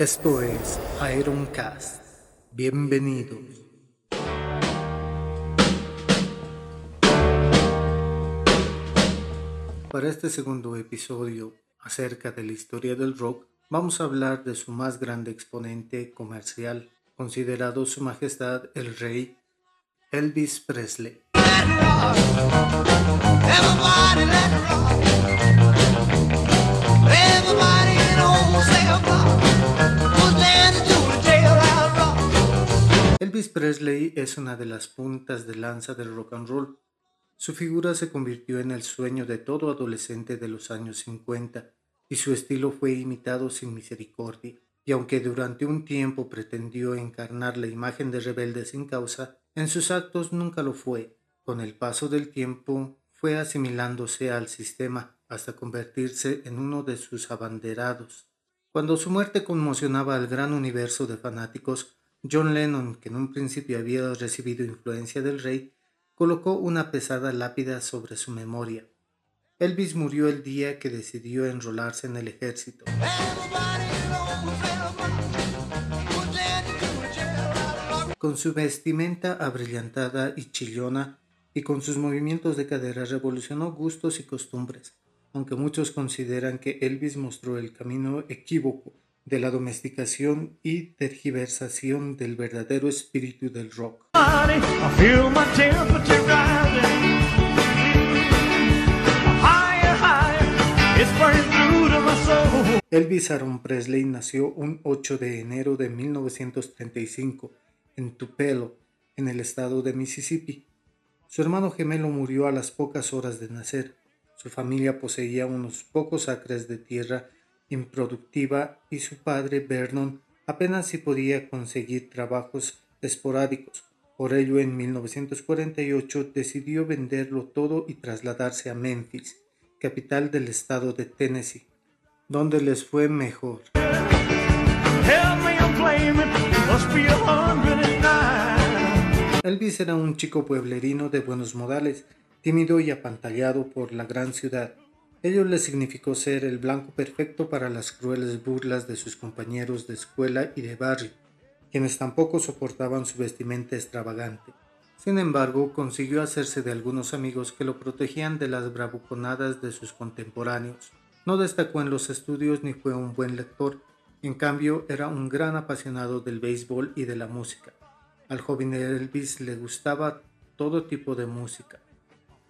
Esto es Ironcast. Bienvenidos. Para este segundo episodio acerca de la historia del rock, vamos a hablar de su más grande exponente comercial, considerado Su Majestad el Rey Elvis Presley. Elvis Presley es una de las puntas de lanza del rock and roll. Su figura se convirtió en el sueño de todo adolescente de los años 50 y su estilo fue imitado sin misericordia. Y aunque durante un tiempo pretendió encarnar la imagen de rebelde sin causa, en sus actos nunca lo fue. Con el paso del tiempo fue asimilándose al sistema hasta convertirse en uno de sus abanderados. Cuando su muerte conmocionaba al gran universo de fanáticos, John Lennon, que en un principio había recibido influencia del rey, colocó una pesada lápida sobre su memoria. Elvis murió el día que decidió enrolarse en el ejército. Con su vestimenta abrillantada y chillona y con sus movimientos de cadera revolucionó gustos y costumbres, aunque muchos consideran que Elvis mostró el camino equívoco de la domesticación y tergiversación del verdadero espíritu del rock. Elvis Aaron Presley nació un 8 de enero de 1935 en Tupelo, en el estado de Mississippi. Su hermano gemelo murió a las pocas horas de nacer. Su familia poseía unos pocos acres de tierra improductiva y su padre Vernon apenas si podía conseguir trabajos esporádicos. Por ello, en 1948 decidió venderlo todo y trasladarse a Memphis, capital del estado de Tennessee, donde les fue mejor. Elvis era un chico pueblerino de buenos modales, tímido y apantallado por la gran ciudad. Ello le significó ser el blanco perfecto para las crueles burlas de sus compañeros de escuela y de barrio, quienes tampoco soportaban su vestimenta extravagante. Sin embargo, consiguió hacerse de algunos amigos que lo protegían de las bravuconadas de sus contemporáneos. No destacó en los estudios ni fue un buen lector, en cambio era un gran apasionado del béisbol y de la música. Al joven Elvis le gustaba todo tipo de música,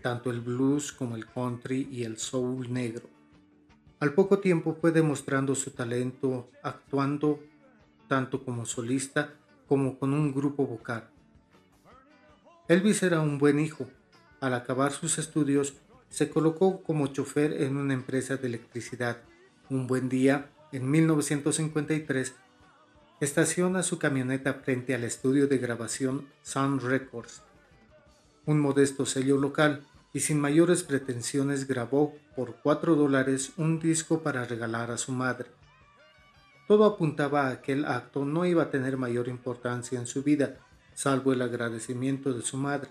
tanto el blues como el country y el soul negro. Al poco tiempo fue demostrando su talento actuando tanto como solista como con un grupo vocal. Elvis era un buen hijo. Al acabar sus estudios, se colocó como chofer en una empresa de electricidad. Un buen día, en 1953, estaciona su camioneta frente al estudio de grabación Sound Records, un modesto sello local y sin mayores pretensiones grabó por cuatro dólares un disco para regalar a su madre. Todo apuntaba a que aquel acto no iba a tener mayor importancia en su vida, salvo el agradecimiento de su madre.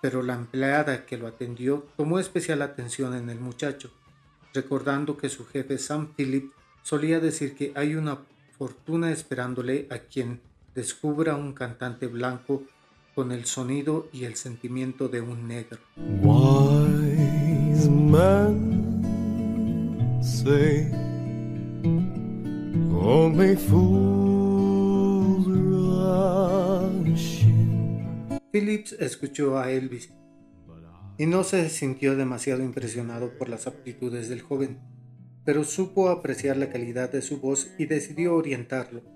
Pero la empleada que lo atendió tomó especial atención en el muchacho, recordando que su jefe Sam Philip solía decir que hay una fortuna esperándole a quien descubra un cantante blanco con el sonido y el sentimiento de un negro. Phillips escuchó a Elvis y no se sintió demasiado impresionado por las aptitudes del joven, pero supo apreciar la calidad de su voz y decidió orientarlo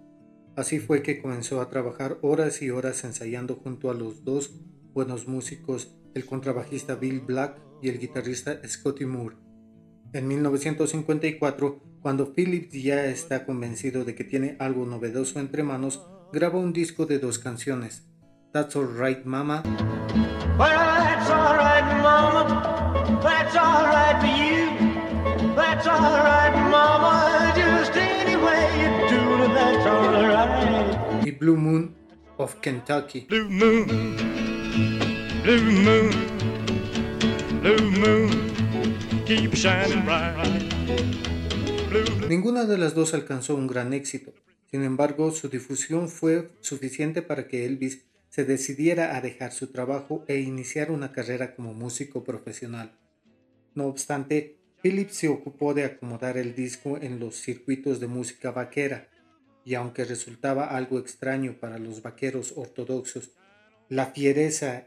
Así fue que comenzó a trabajar horas y horas ensayando junto a los dos buenos músicos, el contrabajista Bill Black y el guitarrista Scotty Moore. En 1954, cuando Phillips ya está convencido de que tiene algo novedoso entre manos, graba un disco de dos canciones, That's Alright Mama. mama. Blue Moon of Kentucky. Blue Moon, Blue Moon, Blue Moon, keep shining bright. Ninguna de las dos alcanzó un gran éxito. Sin embargo, su difusión fue suficiente para que Elvis se decidiera a dejar su trabajo e iniciar una carrera como músico profesional. No obstante, Phillips se ocupó de acomodar el disco en los circuitos de música vaquera, y aunque resultaba algo extraño para los vaqueros ortodoxos, la fiereza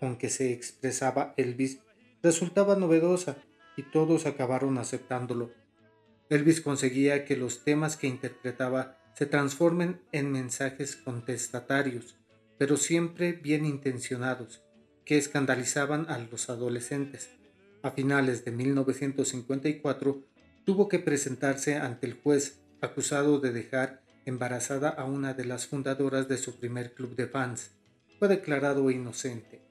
con que se expresaba Elvis resultaba novedosa y todos acabaron aceptándolo. Elvis conseguía que los temas que interpretaba se transformen en mensajes contestatarios, pero siempre bien intencionados, que escandalizaban a los adolescentes. A finales de 1954 tuvo que presentarse ante el juez acusado de dejar embarazada a una de las fundadoras de su primer club de fans. Fue declarado inocente.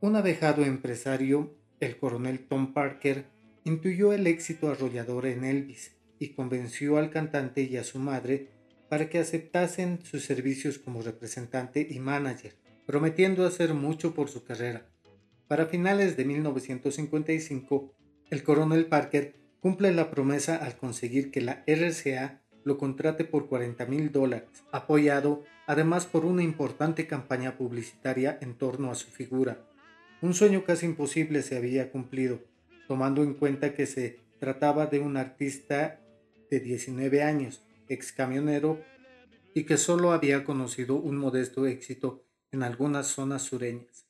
Un abejado empresario, el coronel Tom Parker, intuyó el éxito arrollador en Elvis y convenció al cantante y a su madre para que aceptasen sus servicios como representante y manager, prometiendo hacer mucho por su carrera. Para finales de 1955, el coronel Parker cumple la promesa al conseguir que la RCA lo contrate por 40 mil dólares, apoyado además por una importante campaña publicitaria en torno a su figura. Un sueño casi imposible se había cumplido, tomando en cuenta que se trataba de un artista de 19 años, ex camionero, y que solo había conocido un modesto éxito en algunas zonas sureñas.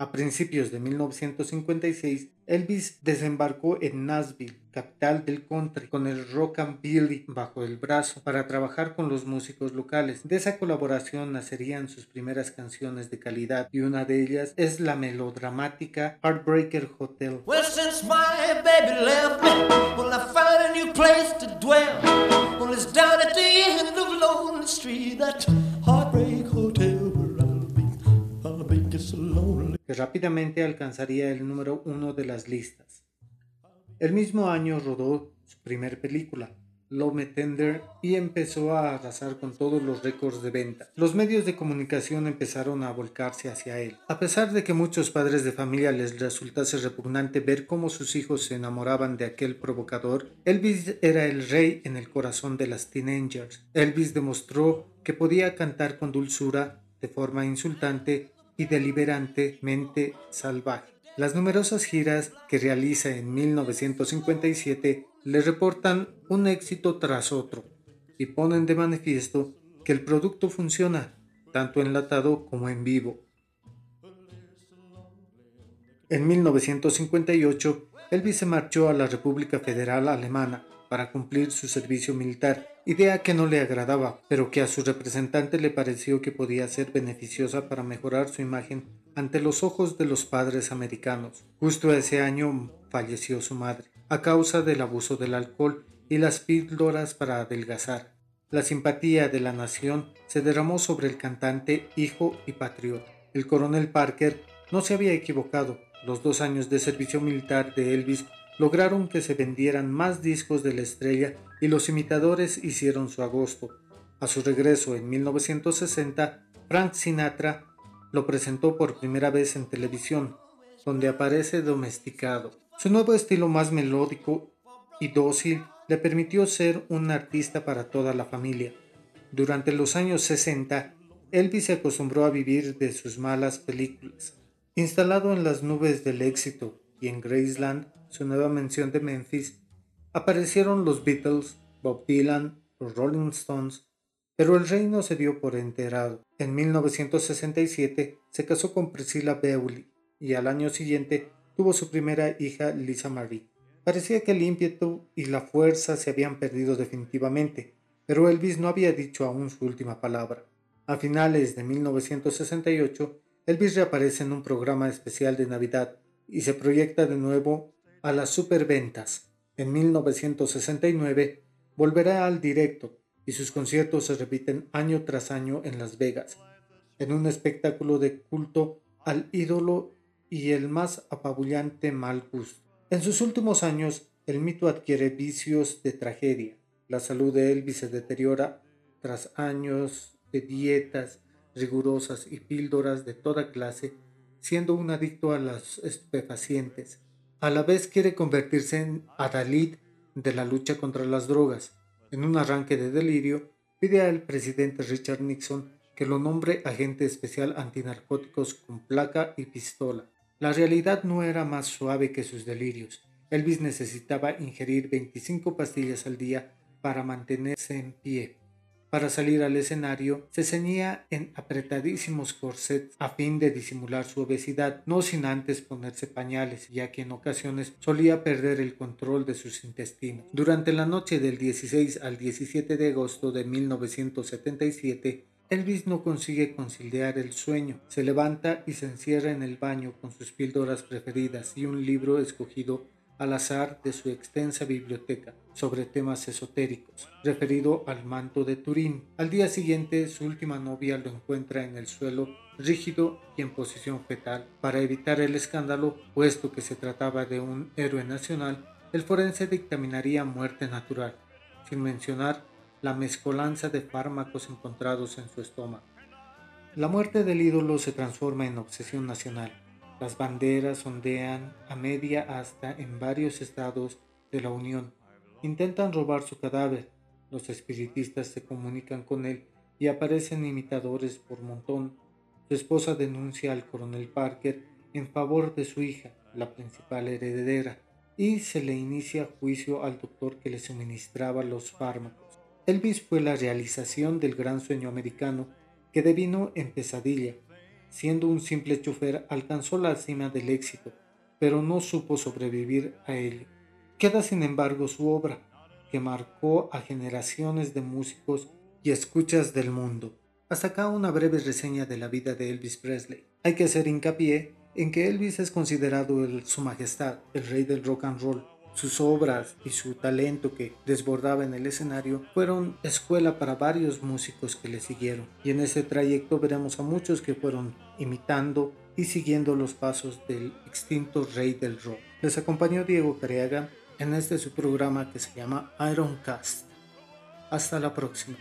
A principios de 1956, Elvis desembarcó en Nashville, capital del country, con el Rock and Billy bajo el brazo para trabajar con los músicos locales. De esa colaboración nacerían sus primeras canciones de calidad y una de ellas es la melodramática Heartbreaker Hotel. Que rápidamente alcanzaría el número uno de las listas. El mismo año rodó su primer película, Love Tender, y empezó a arrasar con todos los récords de venta. Los medios de comunicación empezaron a volcarse hacia él. A pesar de que muchos padres de familia les resultase repugnante ver cómo sus hijos se enamoraban de aquel provocador, Elvis era el rey en el corazón de las teenagers. Elvis demostró que podía cantar con dulzura, de forma insultante y deliberantemente salvaje. Las numerosas giras que realiza en 1957 le reportan un éxito tras otro y ponen de manifiesto que el producto funciona tanto enlatado como en vivo. En 1958, Elvis se marchó a la República Federal Alemana para cumplir su servicio militar, idea que no le agradaba, pero que a su representante le pareció que podía ser beneficiosa para mejorar su imagen ante los ojos de los padres americanos. Justo ese año falleció su madre, a causa del abuso del alcohol y las píldoras para adelgazar. La simpatía de la nación se derramó sobre el cantante, hijo y patriota. El coronel Parker no se había equivocado. Los dos años de servicio militar de Elvis lograron que se vendieran más discos de la estrella y los imitadores hicieron su agosto. A su regreso en 1960, Frank Sinatra lo presentó por primera vez en televisión, donde aparece domesticado. Su nuevo estilo más melódico y dócil le permitió ser un artista para toda la familia. Durante los años 60, Elvis se acostumbró a vivir de sus malas películas. Instalado en las nubes del éxito y en Graceland, su nueva mención de Memphis, aparecieron los Beatles, Bob Dylan, los Rolling Stones, pero el rey no se dio por enterado. En 1967 se casó con Priscilla Bewley y al año siguiente tuvo su primera hija Lisa Marie. Parecía que el ímpetu y la fuerza se habían perdido definitivamente, pero Elvis no había dicho aún su última palabra. A finales de 1968, Elvis reaparece en un programa especial de Navidad y se proyecta de nuevo a las superventas. En 1969 volverá al directo y sus conciertos se repiten año tras año en Las Vegas, en un espectáculo de culto al ídolo y el más apabullante mal gusto. En sus últimos años, el mito adquiere vicios de tragedia. La salud de Elvis se deteriora tras años de dietas rigurosas y píldoras de toda clase, siendo un adicto a las estupefacientes. A la vez quiere convertirse en adalid de la lucha contra las drogas. En un arranque de delirio, pide al presidente Richard Nixon que lo nombre agente especial antinarcóticos con placa y pistola. La realidad no era más suave que sus delirios. Elvis necesitaba ingerir 25 pastillas al día para mantenerse en pie. Para salir al escenario, se ceñía en apretadísimos corsets a fin de disimular su obesidad, no sin antes ponerse pañales, ya que en ocasiones solía perder el control de sus intestinos. Durante la noche del 16 al 17 de agosto de 1977, Elvis no consigue conciliar el sueño. Se levanta y se encierra en el baño con sus píldoras preferidas y un libro escogido al azar de su extensa biblioteca sobre temas esotéricos, referido al manto de Turín. Al día siguiente, su última novia lo encuentra en el suelo rígido y en posición fetal. Para evitar el escándalo, puesto que se trataba de un héroe nacional, el forense dictaminaría muerte natural, sin mencionar la mezcolanza de fármacos encontrados en su estómago. La muerte del ídolo se transforma en obsesión nacional. Las banderas ondean a media asta en varios estados de la Unión. Intentan robar su cadáver. Los espiritistas se comunican con él y aparecen imitadores por montón. Su esposa denuncia al coronel Parker en favor de su hija, la principal heredera, y se le inicia juicio al doctor que le suministraba los fármacos. Elvis fue la realización del gran sueño americano que devino en pesadilla siendo un simple chofer, alcanzó la cima del éxito, pero no supo sobrevivir a él. Queda sin embargo su obra, que marcó a generaciones de músicos y escuchas del mundo. Hasta acá una breve reseña de la vida de Elvis Presley. Hay que hacer hincapié en que Elvis es considerado el, su majestad, el rey del rock and roll, sus obras y su talento que desbordaba en el escenario fueron escuela para varios músicos que le siguieron. Y en ese trayecto veremos a muchos que fueron imitando y siguiendo los pasos del extinto rey del rock. Les acompañó Diego Careaga en este su programa que se llama Iron Cast. Hasta la próxima.